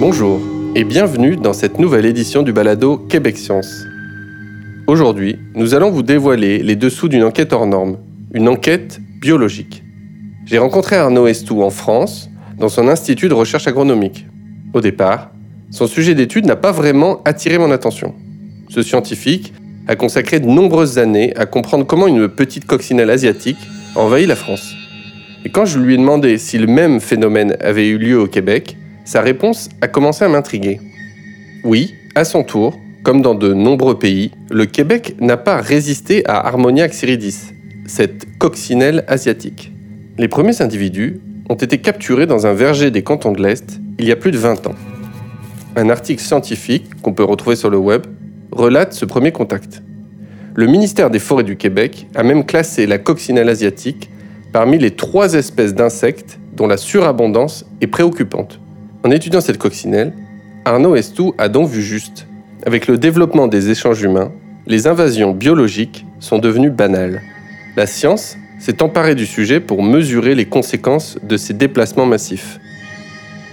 Bonjour et bienvenue dans cette nouvelle édition du balado Québec Science. Aujourd'hui, nous allons vous dévoiler les dessous d'une enquête hors norme, une enquête biologique. J'ai rencontré Arnaud Estou en France, dans son institut de recherche agronomique. Au départ, son sujet d'étude n'a pas vraiment attiré mon attention. Ce scientifique a consacré de nombreuses années à comprendre comment une petite coccinelle asiatique envahit la France. Et quand je lui ai demandé si le même phénomène avait eu lieu au Québec, sa réponse a commencé à m'intriguer. Oui, à son tour, comme dans de nombreux pays, le Québec n'a pas résisté à Harmonia xyridis, cette coccinelle asiatique. Les premiers individus ont été capturés dans un verger des cantons de l'Est il y a plus de 20 ans. Un article scientifique qu'on peut retrouver sur le web relate ce premier contact. Le ministère des Forêts du Québec a même classé la coccinelle asiatique parmi les trois espèces d'insectes dont la surabondance est préoccupante. En étudiant cette coccinelle, Arnaud Estou a donc vu juste. Avec le développement des échanges humains, les invasions biologiques sont devenues banales. La science s'est emparée du sujet pour mesurer les conséquences de ces déplacements massifs.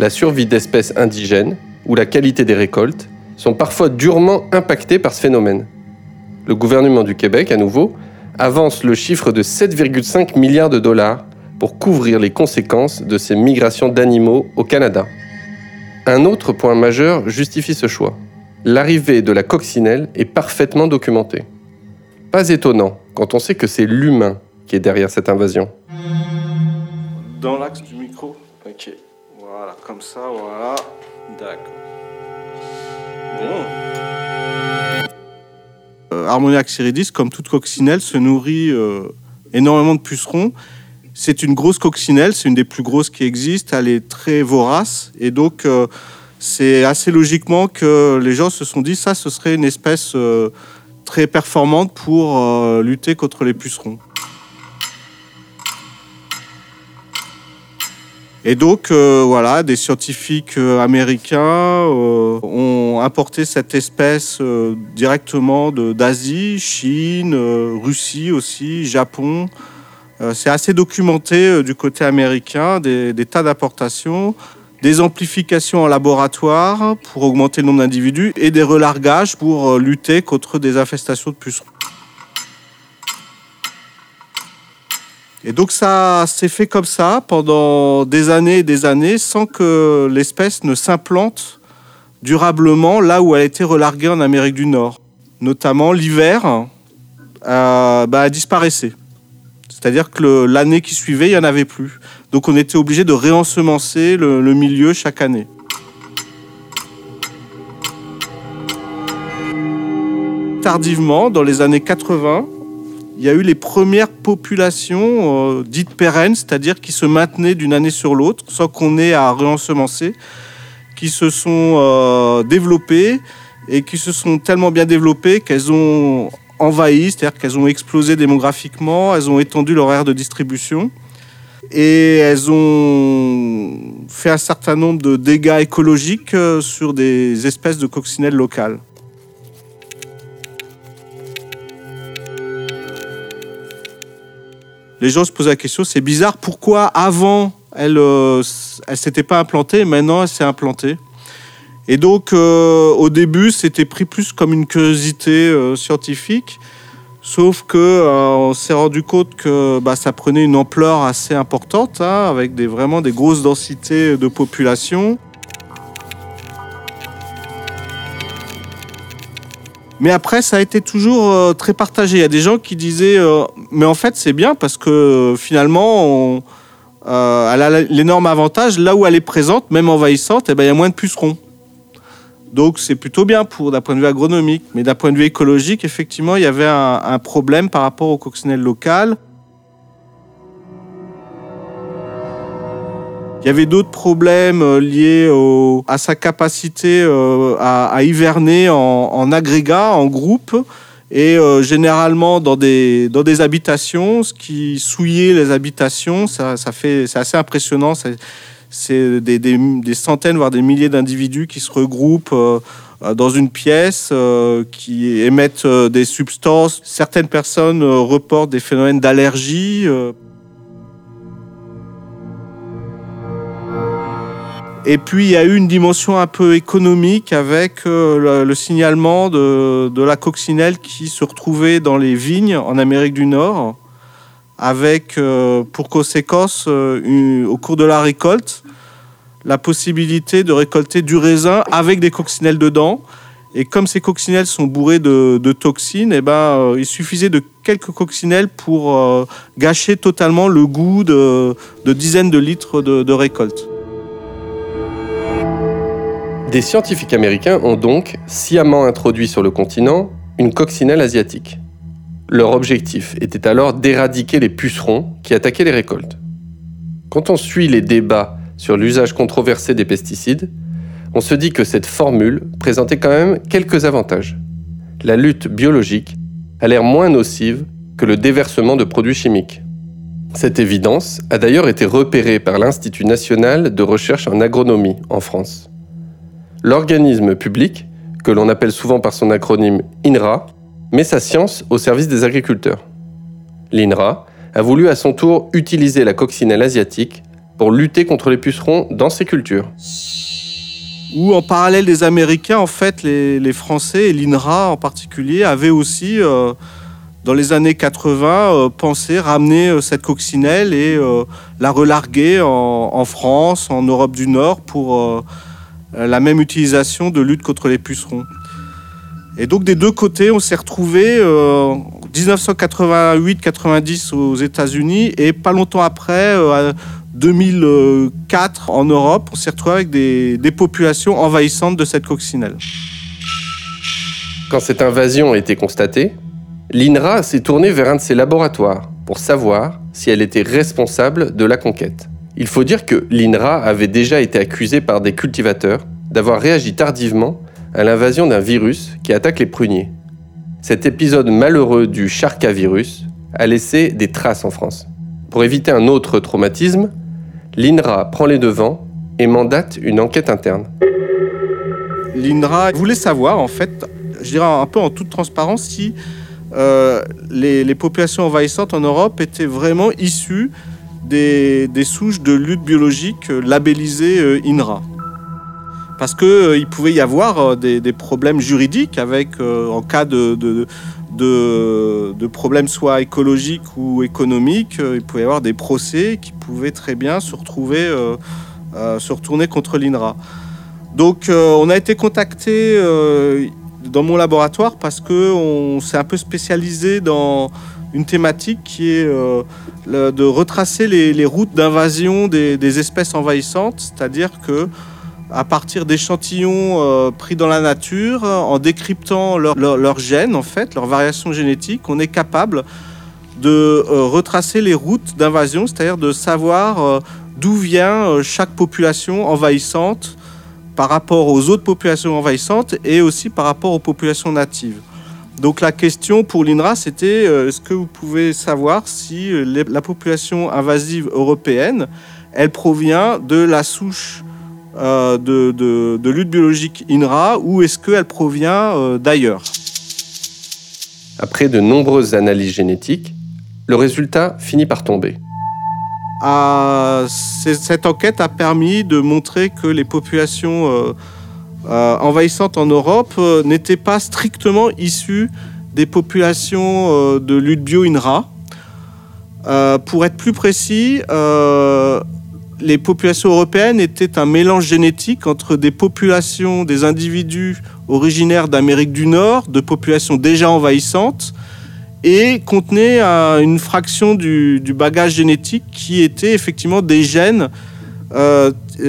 La survie d'espèces indigènes ou la qualité des récoltes sont parfois durement impactées par ce phénomène. Le gouvernement du Québec, à nouveau, avance le chiffre de 7,5 milliards de dollars pour couvrir les conséquences de ces migrations d'animaux au Canada. Un autre point majeur justifie ce choix. L'arrivée de la coccinelle est parfaitement documentée. Pas étonnant quand on sait que c'est l'humain qui est derrière cette invasion. Dans l'axe du micro Ok. Voilà, comme ça, voilà. D'accord. Bon. Euh, comme toute coccinelle, se nourrit euh, énormément de pucerons. C'est une grosse coccinelle, c'est une des plus grosses qui existent. Elle est très vorace. Et donc, euh, c'est assez logiquement que les gens se sont dit ça, ce serait une espèce euh, très performante pour euh, lutter contre les pucerons. Et donc, voilà, des scientifiques américains ont importé cette espèce directement d'Asie, Chine, Russie aussi, Japon. Euh, C'est assez documenté euh, du côté américain, des, tas d'importations, des amplifications en laboratoire pour augmenter le nombre d'individus et des relargages pour euh, lutter contre des infestations de pucerons. Et donc ça s'est fait comme ça pendant des années et des années sans que l'espèce ne s'implante durablement là où elle a été relarguée en Amérique du Nord. Notamment l'hiver, euh, bah. C'est-à-dire que l'année qui suivait, il n'y en avait plus. Donc on était obligé de réensemencer le, le milieu chaque année. Tardivement, dans les années 80, il y a eu les premières populations euh, dites pérennes, c'est-à-dire qui se maintenaient d'une année sur l'autre, sans qu'on ait à réensemencer, qui se sont euh, développées et qui se sont tellement bien développées qu'elles ont envahi, c'est-à-dire qu'elles ont explosé démographiquement, elles ont étendu leur aire de distribution et elles ont fait un certain nombre de dégâts écologiques euh, sur des espèces de coccinelles locales. les gens se posent la question, c'est bizarre, pourquoi avant elle euh, elle s'était pas implantée, maintenant elle s'est implantée? Et donc euh, au début c'était pris plus comme une curiosité euh, scientifique, sauf que euh, on s'est rendu compte que bah, ça prenait une ampleur assez importante, hein, avec des, vraiment des grosses densités de population. Mais après, ça a été toujours très partagé. Il y a des gens qui disaient, mais en fait, c'est bien parce que finalement, elle a l'énorme avantage, là où elle est présente, même envahissante, eh ben, il y a moins de pucerons. Donc c'est plutôt bien pour d'un point de vue agronomique. Mais d'un point de vue écologique, effectivement, il y avait un, problème par rapport aux coccinelles locales. Il y avait d'autres problèmes euh, liés à sa capacité euh, à, hiverner en, en agrégat, en groupe, et euh, généralement dans des, dans des habitations, ce qui souillait les habitations, ça, c'est assez impressionnant. C'est des, des- centaines, voire des milliers d'individus qui se regroupent euh, dans une pièce, euh, qui émettent euh, des substances. Certaines personnes reportent des phénomènes d'allergie. Et puis il y a eu une dimension un peu économique avec le, signalement de, la coccinelle qui se retrouvait dans les vignes en Amérique du Nord, avec euh, pour conséquence, euh, au cours de la récolte, la possibilité de récolter du raisin avec des coccinelles dedans. Et comme ces coccinelles sont bourrées de, toxines, eh ben, il suffisait de quelques coccinelles pour gâcher totalement le goût de, dizaines de litres de récolte. Des scientifiques américains ont donc sciemment introduit sur le continent une coccinelle asiatique. Leur objectif était alors d'éradiquer les pucerons qui attaquaient les récoltes. Quand on suit les débats sur l'usage controversé des pesticides, on se dit que cette formule présentait quand même quelques avantages. La lutte biologique a l'air moins nocive que le déversement de produits chimiques. Cette évidence a d'ailleurs été repérée par l'Institut national de recherche en agronomie en France. L'organisme public, que l'on appelle souvent par son acronyme INRA, met sa science au service des agriculteurs. L'INRA a voulu à son tour utiliser la coccinelle asiatique pour lutter contre les pucerons dans ses cultures. Ou en parallèle des Américains, en fait, les, Français et l'INRA en particulier avaient aussi, euh, dans les années 80, euh, pensé ramener euh, cette coccinelle et la relarguer en, France, en Europe du Nord pour la même utilisation de lutte contre les pucerons. Et donc des deux côtés, on s'est retrouvé euh, 1988-90 aux États-Unis et pas longtemps après, euh, 2004 en Europe, on s'est retrouvé avec des, des, populations envahissantes de cette coccinelle. Quand cette invasion a été constatée, l'INRA s'est tournée vers un de ses laboratoires pour savoir si elle était responsable de la conquête. Il faut dire que l'INRA avait déjà été accusé par des cultivateurs d'avoir réagi tardivement à l'invasion d'un virus qui attaque les pruniers. Cet épisode malheureux du Charca-virus a laissé des traces en France. Pour éviter un autre traumatisme, l'INRA prend les devants et mandate une enquête interne. L'INRA voulait savoir, en fait, je dirais un peu en toute transparence, si euh, les, populations envahissantes en Europe étaient vraiment issues des, souches de lutte biologique labellisées euh, INRA. Parce qu'il euh, pouvait y avoir euh, des, problèmes juridiques avec, en cas de, de, problèmes soit écologiques ou économiques, il pouvait y avoir des procès qui pouvaient très bien se retrouver, se retourner contre l'INRA. Donc on a été contacté dans mon laboratoire parce qu'on s'est un peu spécialisé dans une thématique qui est euh, de retracer les, routes d'invasion des, espèces envahissantes, c'est-à-dire que à partir d'échantillons euh, pris dans la nature, en décryptant leurs gènes, en fait, leurs variations génétiques, on est capable de euh, retracer les routes d'invasion, c'est-à-dire de savoir d'où vient chaque population envahissante par rapport aux autres populations envahissantes et aussi par rapport aux populations natives. Donc la question pour l'INRA, c'était euh, est-ce que vous pouvez savoir si euh, la population invasive européenne, elle provient de la souche euh, de, lutte biologique INRA ou est-ce qu'elle provient d'ailleurs? Après de nombreuses analyses génétiques, le résultat finit par tomber. Ah, cette enquête a permis de montrer que les populations euh, envahissante en Europe euh, n'était pas strictement issue des populations euh, de lutte bio-INRA. pour être plus précis, les populations européennes étaient un mélange génétique entre des populations, des individus originaires d'Amérique du Nord, de populations déjà envahissantes, et contenaient une fraction du, bagage génétique qui était effectivement des gènes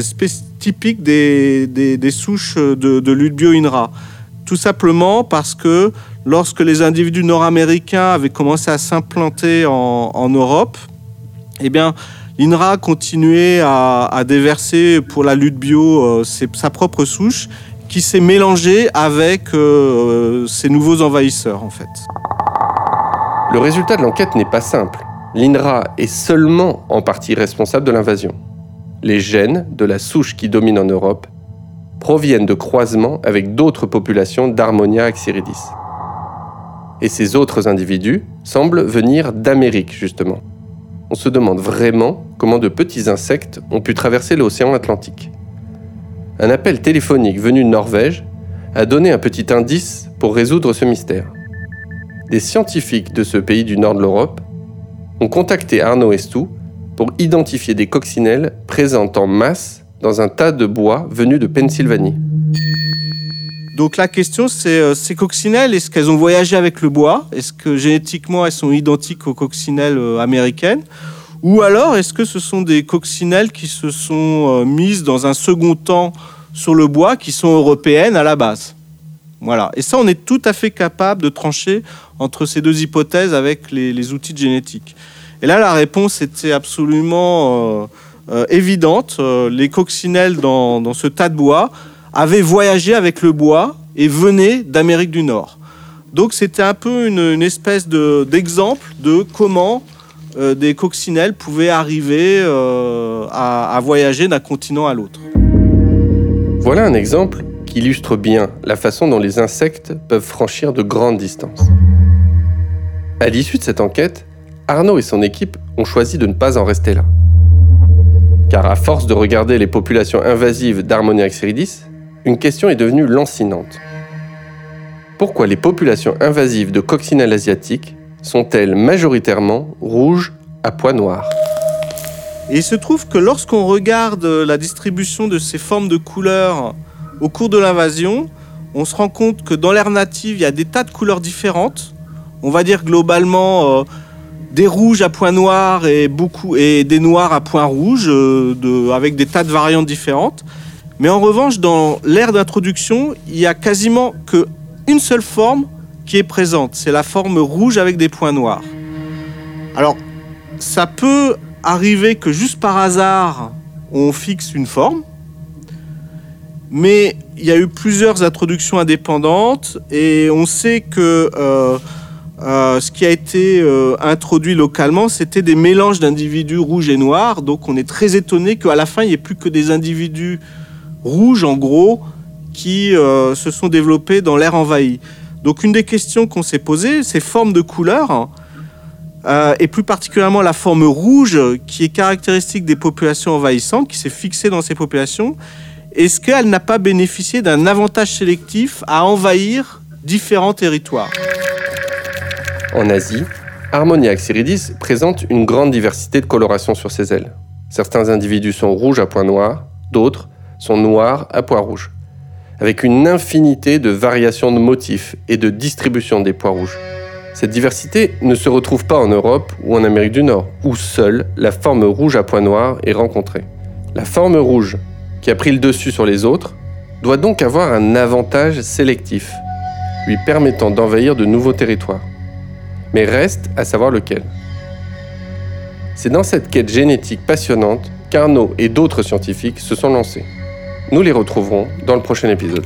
spécifiques typique des, souches de, de lutte bio-INRA. Tout simplement parce que lorsque les individus nord-américains avaient commencé à s'implanter en, en, Europe, eh bien, l'INRA continuait à, à, déverser pour la lutte bio euh, sa propre souche qui s'est mélangée avec euh, ces nouveaux envahisseurs en fait. Le résultat de l'enquête n'est pas simple. L'INRA est seulement en partie responsable de l'invasion les gènes de la souche qui domine en Europe proviennent de croisements avec d'autres populations d'Harmonia axyridis. Et ces autres individus semblent venir d'Amérique, justement. On se demande vraiment comment de petits insectes ont pu traverser l'océan Atlantique. un appel téléphonique venu de Norvège a donné un petit indice pour résoudre ce mystère. Des scientifiques de ce pays du nord de l'Europe ont contacté Arnaud Estou pour identifier des coccinelles présentes en masse dans un tas de bois venus de Pennsylvanie. Donc la question c'est euh, ces coccinelles, est-ce qu'elles ont voyagé avec le bois? Est-ce que génétiquement elles sont identiques aux coccinelles euh, américaines? Ou alors est-ce que ce sont des coccinelles qui se sont euh, mises dans un second temps sur le bois, qui sont européennes à la base? Voilà. Et ça on est tout à fait capable de trancher entre ces deux hypothèses avec les, outils de génétique. Et là la réponse était absolument évidente. les coccinelles dans, dans ce tas de bois avaient voyagé avec le bois et venaient d'Amérique du Nord. Donc c'était un peu une, espèce d'exemple de, comment euh, des coccinelles pouvaient arriver euh, à, voyager d'un continent à l'autre. Voilà un exemple qui illustre bien la façon dont les insectes peuvent franchir de grandes distances. À l'issue de cette enquête, Arnaud et son équipe ont choisi de ne pas en rester là. Car à force de regarder les populations invasives d'Harmonia xeridis, une question est devenue lancinante. Pourquoi les populations invasives de coccinelles asiatiques sont-elles majoritairement rouges à pois noirs? Il se trouve que lorsqu'on regarde la distribution de ces formes de couleurs au cours de l'invasion, on se rend compte que dans l'air native, il y a des tas de couleurs différentes. On va dire globalement euh, des rouges à points noirs et des noirs à points rouges, euh, avec des tas de variantes différentes. Mais en revanche, dans l'ère d'introduction, il y a quasiment que une seule forme qui est présente. C'est la forme rouge avec des points noirs. Alors, ça peut arriver que juste par hasard, on fixe une forme. Mais il y a eu plusieurs introductions indépendantes et on sait que euh, euh, ce qui a été euh, introduit localement, c'était des mélanges d'individus rouges et noirs. Donc on est très étonné qu'à la fin, il n'y ait plus que des individus rouges en gros qui euh, se sont développés dans l'air envahi. Donc une des questions qu'on s'est posées, ces formes de couleurs, euh, et plus particulièrement la forme rouge qui est caractéristique des populations envahissantes, qui s'est fixée dans ces populations, est-ce qu'elle n'a pas bénéficié d'un avantage sélectif à envahir différents territoires? En Asie, Harmonia xeridis présente une grande diversité de colorations sur ses ailes. Certains individus sont rouges à points noirs, d'autres sont noirs à pois rouges, avec une infinité de variations de motifs et de distribution des pois rouges. Cette diversité ne se retrouve pas en Europe ou en Amérique du Nord, où seule la forme rouge à pois noirs est rencontrée. La forme rouge, qui a pris le dessus sur les autres, doit donc avoir un avantage sélectif, lui permettant d'envahir de nouveaux territoires. Mais reste à savoir lequel. C'est dans cette quête génétique passionnante qu'Arnaud et d'autres scientifiques se sont lancés. Nous les retrouverons dans le prochain épisode.